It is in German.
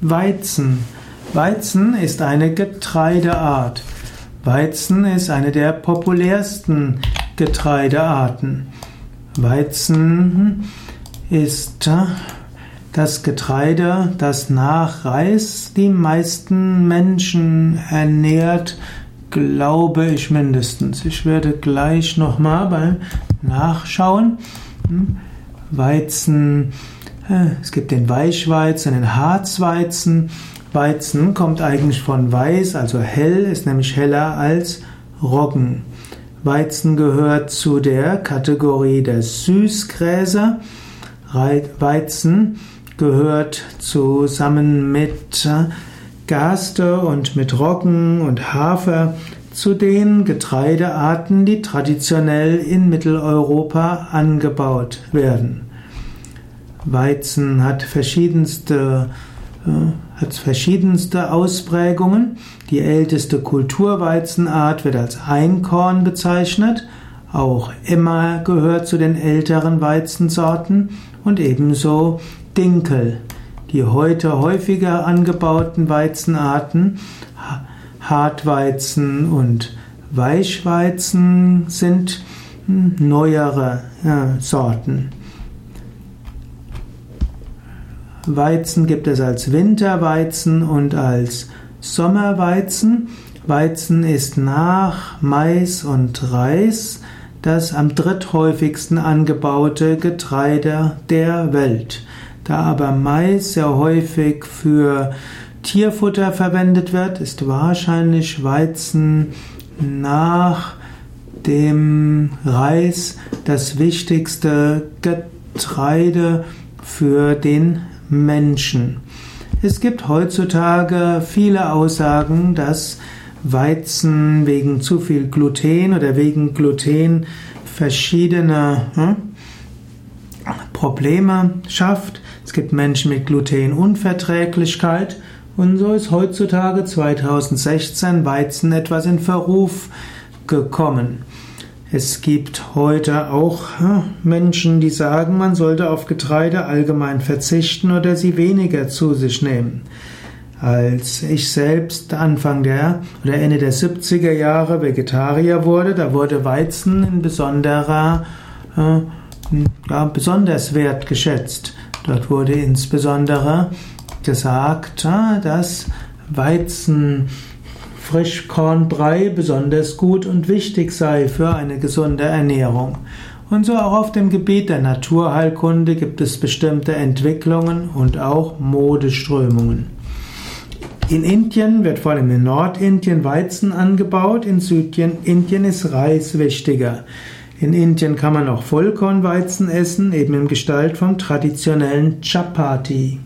Weizen. Weizen ist eine Getreideart. Weizen ist eine der populärsten Getreidearten. Weizen ist das Getreide, das nach Reis die meisten Menschen ernährt, glaube ich mindestens. Ich werde gleich nochmal Nachschauen. Hm? Weizen, äh, es gibt den Weichweizen, den Harzweizen. Weizen kommt eigentlich von weiß, also hell, ist nämlich heller als Roggen. Weizen gehört zu der Kategorie der Süßgräser. Weizen gehört zusammen mit Gerste und mit Roggen und Hafer zu den Getreidearten, die traditionell in Mitteleuropa angebaut werden. Weizen hat verschiedenste, äh, hat verschiedenste Ausprägungen. Die älteste Kulturweizenart wird als Einkorn bezeichnet. Auch Emma gehört zu den älteren Weizensorten und ebenso Dinkel. Die heute häufiger angebauten Weizenarten, Hartweizen und Weichweizen, sind neuere ja, Sorten. Weizen gibt es als Winterweizen und als Sommerweizen. Weizen ist nach Mais und Reis das am dritthäufigsten angebaute Getreide der Welt. Da aber Mais sehr häufig für Tierfutter verwendet wird, ist wahrscheinlich Weizen nach dem Reis das wichtigste Getreide für den Menschen. Es gibt heutzutage viele Aussagen, dass Weizen wegen zu viel Gluten oder wegen Gluten verschiedene hm, Probleme schafft. Es gibt Menschen mit Glutenunverträglichkeit und so ist heutzutage 2016 Weizen etwas in Verruf gekommen. Es gibt heute auch hm, Menschen, die sagen, man sollte auf Getreide allgemein verzichten oder sie weniger zu sich nehmen. Als ich selbst Anfang der oder Ende der 70er Jahre Vegetarier wurde, da wurde Weizen in besonderer, äh, ja, besonders wertgeschätzt. Dort wurde insbesondere gesagt, äh, dass Weizen Frischkornbrei besonders gut und wichtig sei für eine gesunde Ernährung. Und so auch auf dem Gebiet der Naturheilkunde gibt es bestimmte Entwicklungen und auch Modeströmungen. In Indien wird vor allem in Nordindien Weizen angebaut, in Südindien ist Reis wichtiger. In Indien kann man auch Vollkornweizen essen, eben in Gestalt vom traditionellen Chapati.